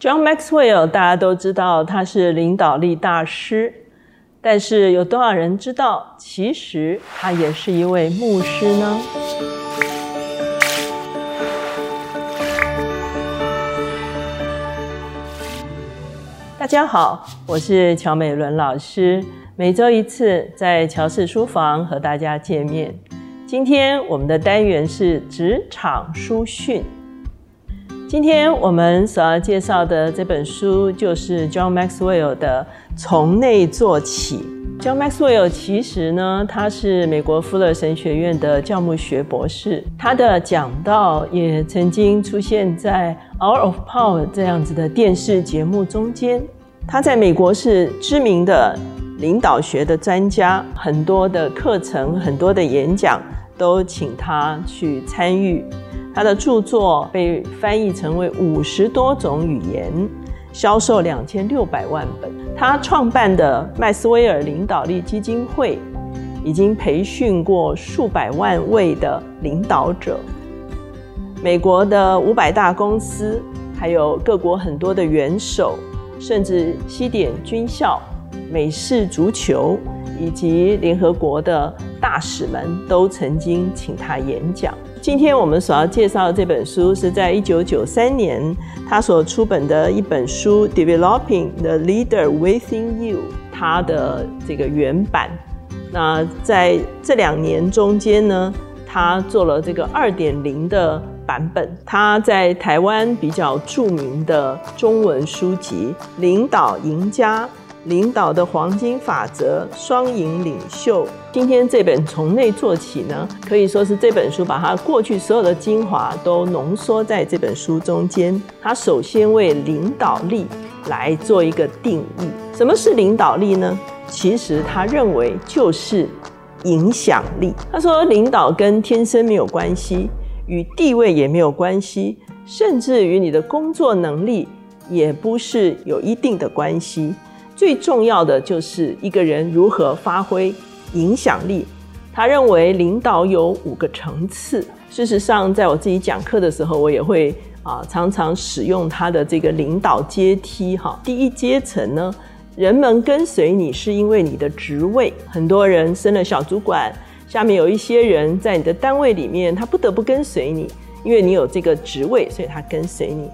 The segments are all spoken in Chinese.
John Maxwell，大家都知道他是领导力大师，但是有多少人知道，其实他也是一位牧师呢？大家好，我是乔美伦老师，每周一次在乔氏书房和大家见面。今天我们的单元是职场书讯。今天我们所要介绍的这本书就是 John Maxwell 的《从内做起》。John Maxwell 其实呢，他是美国富勒神学院的教牧学博士，他的讲道也曾经出现在《Hour of Power》这样子的电视节目中间。他在美国是知名的领导学的专家，很多的课程、很多的演讲都请他去参与。他的著作被翻译成为五十多种语言，销售两千六百万本。他创办的麦斯威尔领导力基金会已经培训过数百万位的领导者。美国的五百大公司，还有各国很多的元首，甚至西点军校、美式足球以及联合国的大使们，都曾经请他演讲。今天我们所要介绍的这本书是在一九九三年他所出本的一本书《Developing the Leader Within You》，它的这个原版。那在这两年中间呢，他做了这个二点零的版本。他在台湾比较著名的中文书籍《领导赢家》。领导的黄金法则，双赢领袖。今天这本从内做起呢，可以说是这本书把它过去所有的精华都浓缩在这本书中间。他首先为领导力来做一个定义，什么是领导力呢？其实他认为就是影响力。他说，领导跟天生没有关系，与地位也没有关系，甚至于你的工作能力也不是有一定的关系。最重要的就是一个人如何发挥影响力。他认为领导有五个层次。事实上，在我自己讲课的时候，我也会啊常常使用他的这个领导阶梯。哈，第一阶层呢，人们跟随你是因为你的职位。很多人升了小主管，下面有一些人在你的单位里面，他不得不跟随你，因为你有这个职位，所以他跟随你。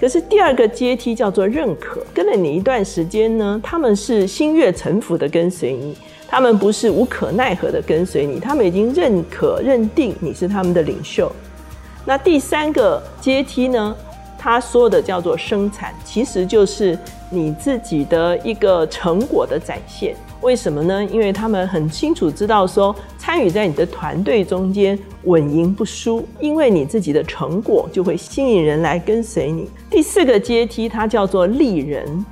可是第二个阶梯叫做认可，跟了你一段时间呢，他们是心悦诚服的跟随你，他们不是无可奈何的跟随你，他们已经认可认定你是他们的领袖。那第三个阶梯呢，他说的叫做生产，其实就是你自己的一个成果的展现。为什么呢？因为他们很清楚知道说，参与在你的团队中间稳赢不输，因为你自己的成果就会吸引人来跟随你。第四个阶梯，它叫做利人。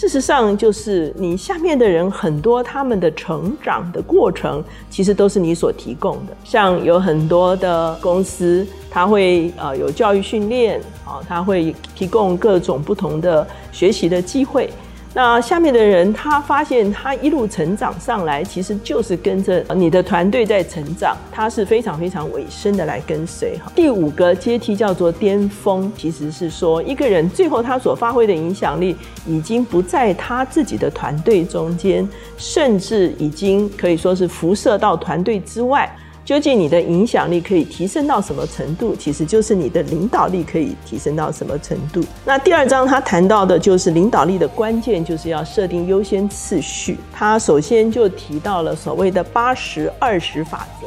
事实上，就是你下面的人很多，他们的成长的过程其实都是你所提供的。像有很多的公司，他会呃有教育训练啊，他会提供各种不同的学习的机会。那下面的人，他发现他一路成长上来，其实就是跟着你的团队在成长，他是非常非常委身的来跟随哈。第五个阶梯叫做巅峰，其实是说一个人最后他所发挥的影响力，已经不在他自己的团队中间，甚至已经可以说是辐射到团队之外。究竟你的影响力可以提升到什么程度？其实就是你的领导力可以提升到什么程度。那第二章他谈到的就是领导力的关键，就是要设定优先次序。他首先就提到了所谓的八十二十法则，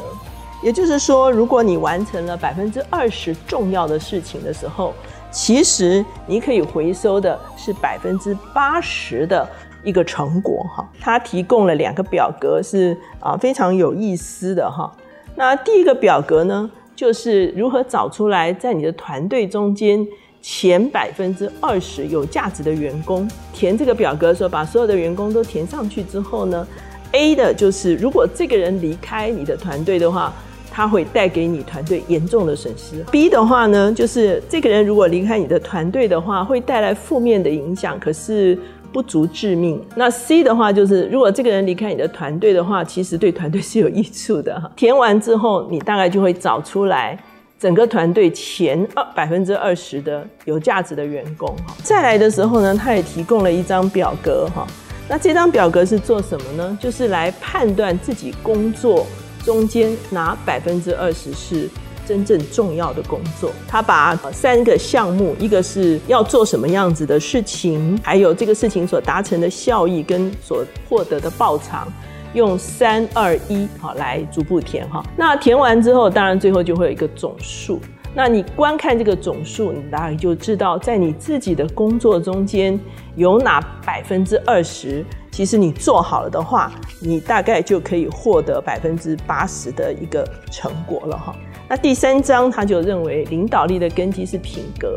也就是说，如果你完成了百分之二十重要的事情的时候，其实你可以回收的是百分之八十的一个成果。哈，他提供了两个表格，是啊非常有意思的哈。那第一个表格呢，就是如何找出来在你的团队中间前百分之二十有价值的员工。填这个表格的时候，把所有的员工都填上去之后呢，A 的就是如果这个人离开你的团队的话，他会带给你团队严重的损失。B 的话呢，就是这个人如果离开你的团队的话，会带来负面的影响。可是。不足致命。那 C 的话就是，如果这个人离开你的团队的话，其实对团队是有益处的。填完之后，你大概就会找出来整个团队前二百分之二十的有价值的员工。再来的时候呢，他也提供了一张表格哈。那这张表格是做什么呢？就是来判断自己工作中间哪百分之二十是真正重要的工作。他把三个项目，一个是要做什么样子的事情，还有这个事情所达成的效益跟所获得的报偿。用三二一好来逐步填哈，那填完之后，当然最后就会有一个总数。那你观看这个总数，你大概就知道在你自己的工作中间有哪百分之二十，其实你做好了的话，你大概就可以获得百分之八十的一个成果了哈。那第三章他就认为领导力的根基是品格，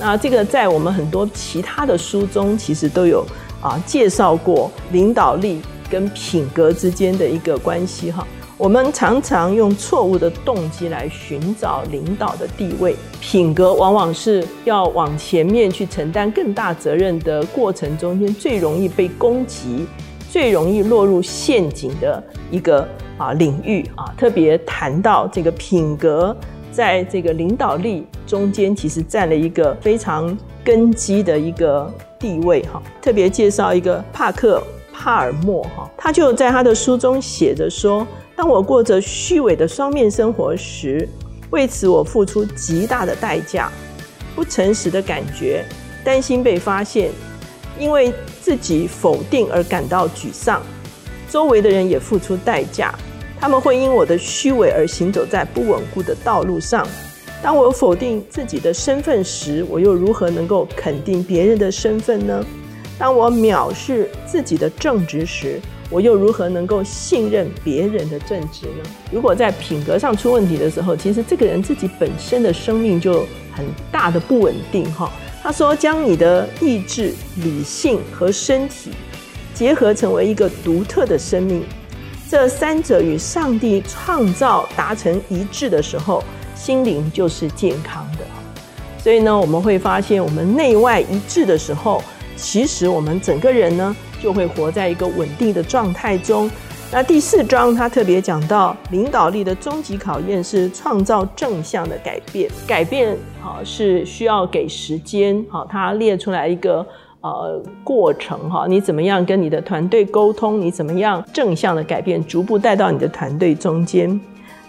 那这个在我们很多其他的书中其实都有啊介绍过领导力。跟品格之间的一个关系哈，我们常常用错误的动机来寻找领导的地位，品格往往是要往前面去承担更大责任的过程中间最容易被攻击、最容易落入陷阱的一个啊领域啊。特别谈到这个品格，在这个领导力中间，其实占了一个非常根基的一个地位哈。特别介绍一个帕克。帕尔默哈，他就在他的书中写着说：“当我过着虚伪的双面生活时，为此我付出极大的代价。不诚实的感觉，担心被发现，因为自己否定而感到沮丧。周围的人也付出代价，他们会因我的虚伪而行走在不稳固的道路上。当我否定自己的身份时，我又如何能够肯定别人的身份呢？”当我藐视自己的正直时，我又如何能够信任别人的正直呢？如果在品格上出问题的时候，其实这个人自己本身的生命就很大的不稳定哈。他说：“将你的意志、理性和身体结合成为一个独特的生命，这三者与上帝创造达成一致的时候，心灵就是健康的。所以呢，我们会发现，我们内外一致的时候。”其实我们整个人呢，就会活在一个稳定的状态中。那第四章他特别讲到，领导力的终极考验是创造正向的改变。改变好是需要给时间。好，他列出来一个呃过程哈，你怎么样跟你的团队沟通？你怎么样正向的改变，逐步带到你的团队中间？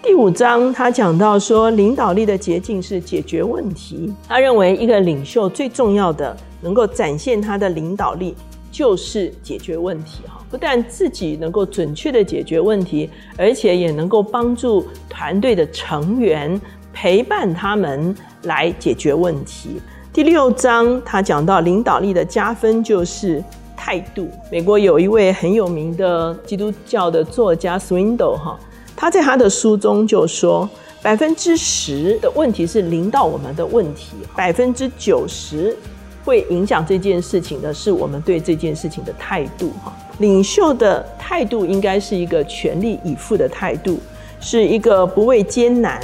第五章他讲到说，领导力的捷径是解决问题。他认为一个领袖最重要的。能够展现他的领导力，就是解决问题哈。不但自己能够准确的解决问题，而且也能够帮助团队的成员陪伴他们来解决问题。第六章他讲到领导力的加分就是态度。美国有一位很有名的基督教的作家 Swindle 哈，他在他的书中就说，百分之十的问题是领导我们的问题，百分之九十。会影响这件事情的是我们对这件事情的态度哈。领袖的态度应该是一个全力以赴的态度，是一个不畏艰难，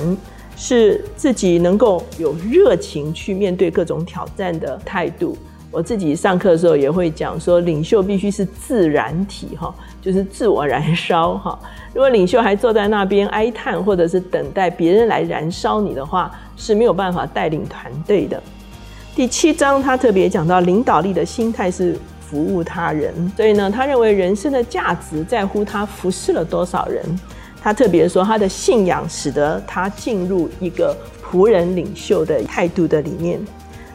是自己能够有热情去面对各种挑战的态度。我自己上课的时候也会讲说，领袖必须是自燃体哈，就是自我燃烧哈。如果领袖还坐在那边哀叹，或者是等待别人来燃烧你的话，是没有办法带领团队的。第七章，他特别讲到领导力的心态是服务他人，所以呢，他认为人生的价值在乎他服侍了多少人。他特别说，他的信仰使得他进入一个仆人领袖的态度的里面。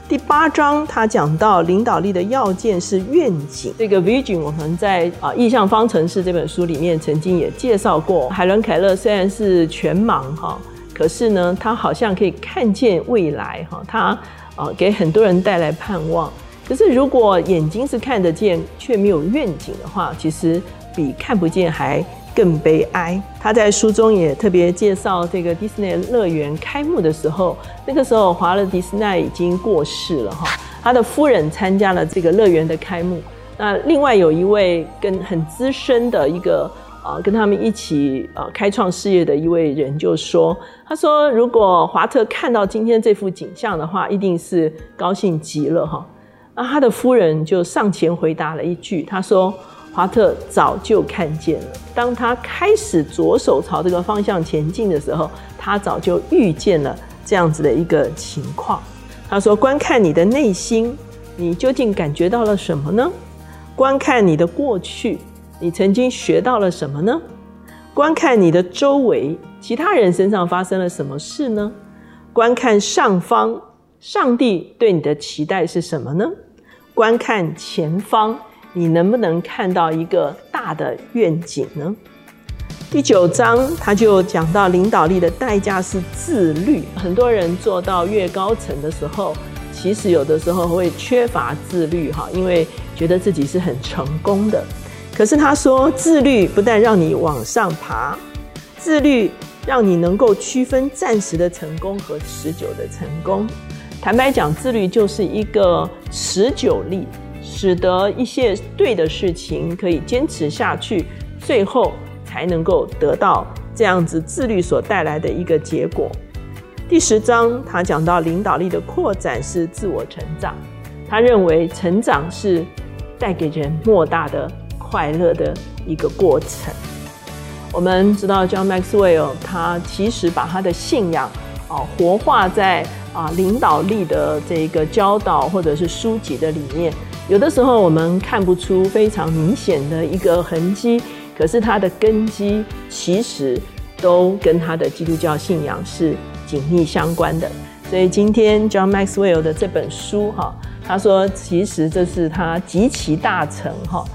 第八章，他讲到领导力的要件是愿景。这个 vision，我们在啊《意向方程式》这本书里面曾经也介绍过。海伦凯勒虽然是全盲哈，可是呢，他好像可以看见未来哈，他。啊，给很多人带来盼望。可是，如果眼睛是看得见却没有愿景的话，其实比看不见还更悲哀。他在书中也特别介绍，这个迪士尼乐园开幕的时候，那个时候华勒迪斯奈已经过世了哈，他的夫人参加了这个乐园的开幕。那另外有一位跟很资深的一个。啊，跟他们一起呃开创事业的一位人就说：“他说，如果华特看到今天这幅景象的话，一定是高兴极了哈。”那他的夫人就上前回答了一句：“他说，华特早就看见了。当他开始着手朝这个方向前进的时候，他早就预见了这样子的一个情况。他说：“观看你的内心，你究竟感觉到了什么呢？观看你的过去，你曾经学到了什么呢？观看你的周围，其他人身上发生了什么事呢？观看上方，上帝对你的期待是什么呢？观看前方，你能不能看到一个大的愿景呢？”第九章，他就讲到领导力的代价是自律。很多人做到越高层的时候，其实有的时候会缺乏自律，哈，因为觉得自己是很成功的。可是他说，自律不但让你往上爬，自律让你能够区分暂时的成功和持久的成功。坦白讲，自律就是一个持久力，使得一些对的事情可以坚持下去，最后。才能够得到这样子自律所带来的一个结果。第十章，他讲到领导力的扩展是自我成长。他认为成长是带给人莫大的快乐的一个过程。我们知道，John Maxwell 他其实把他的信仰啊活化在啊领导力的这个教导或者是书籍的里面。有的时候我们看不出非常明显的一个痕迹。可是他的根基其实都跟他的基督教信仰是紧密相关的，所以今天 John Maxwell 的这本书哈，他说其实这是他极其大成哈，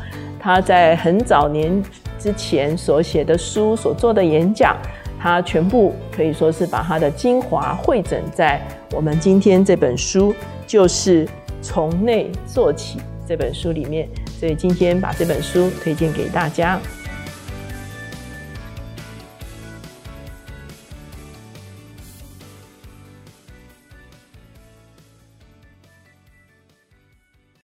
他在很早年之前所写的书、所做的演讲，他全部可以说是把他的精华汇整在我们今天这本书，就是从内做起这本书里面，所以今天把这本书推荐给大家。